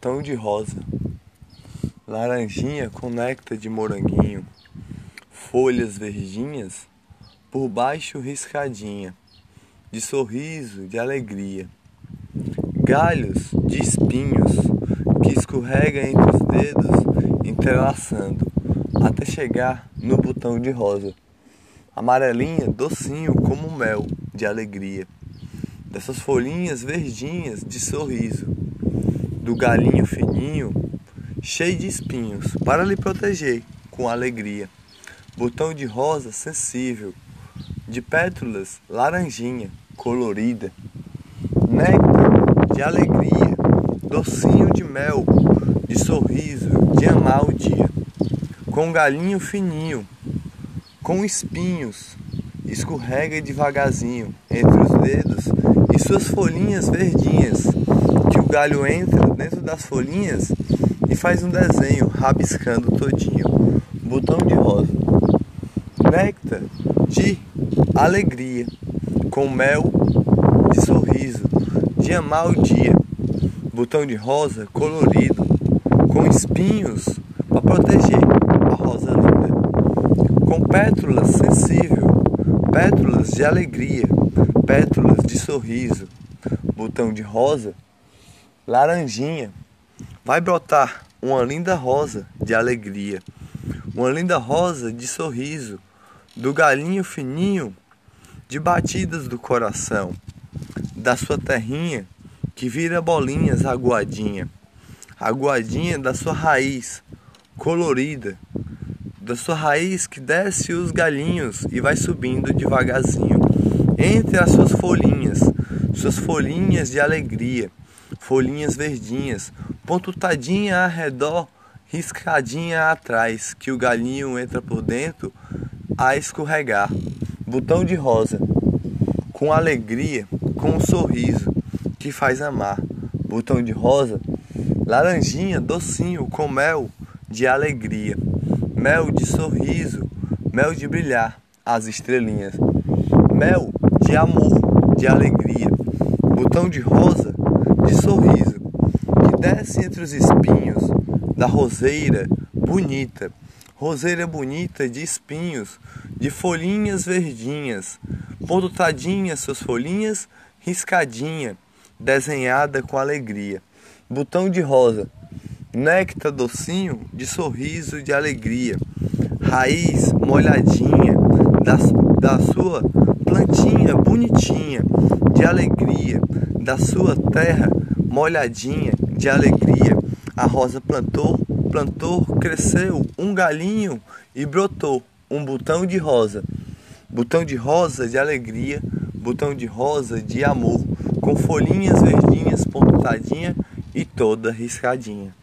botão de rosa, laranjinha com néctar de moranguinho, folhas verdinhas, por baixo riscadinha, de sorriso, de alegria, galhos de espinhos que escorrega entre os dedos, entrelaçando, até chegar no botão de rosa, amarelinha, docinho como mel, de alegria, dessas folhinhas verdinhas de sorriso do galinho fininho, cheio de espinhos, para lhe proteger com alegria. Botão de rosa sensível, de pétalas laranjinha, colorida. Néctar de alegria, docinho de mel, de sorriso, de amar o dia. Com galinho fininho, com espinhos, escorrega devagarzinho entre os dedos e suas folhinhas verdinhas galho entra dentro das folhinhas e faz um desenho rabiscando todinho. Botão de rosa. Néctar de alegria, com mel de sorriso, de amar o dia. Botão de rosa colorido, com espinhos para proteger a rosa linda. Com pétalas sensível, pétalas de alegria, pétalas de sorriso. Botão de rosa laranjinha, vai brotar uma linda rosa de alegria, uma linda rosa de sorriso, do galinho fininho, de batidas do coração, da sua terrinha que vira bolinhas aguadinha, aguadinha da sua raiz colorida, da sua raiz que desce os galinhos e vai subindo devagarzinho, entre as suas folhinhas, suas folhinhas de alegria folhinhas verdinhas, pontutadinha ao redor, riscadinha atrás, que o galinho entra por dentro a escorregar. Botão de rosa, com alegria, com um sorriso que faz amar. Botão de rosa, laranjinha, docinho, com mel de alegria, mel de sorriso, mel de brilhar as estrelinhas, mel de amor, de alegria. Botão de rosa, de sorriso que desce entre os espinhos da roseira bonita, roseira bonita de espinhos, de folhinhas verdinhas, pontadinha suas folhinhas, riscadinha, desenhada com alegria. Botão de rosa, néctar docinho de sorriso de alegria, raiz molhadinha da, da sua plantinha bonitinha de alegria, da sua terra molhadinha de alegria. A rosa plantou, plantou, cresceu um galinho e brotou um botão de rosa. Botão de rosa de alegria, botão de rosa de amor, com folhinhas verdinhas pontadinha e toda riscadinha.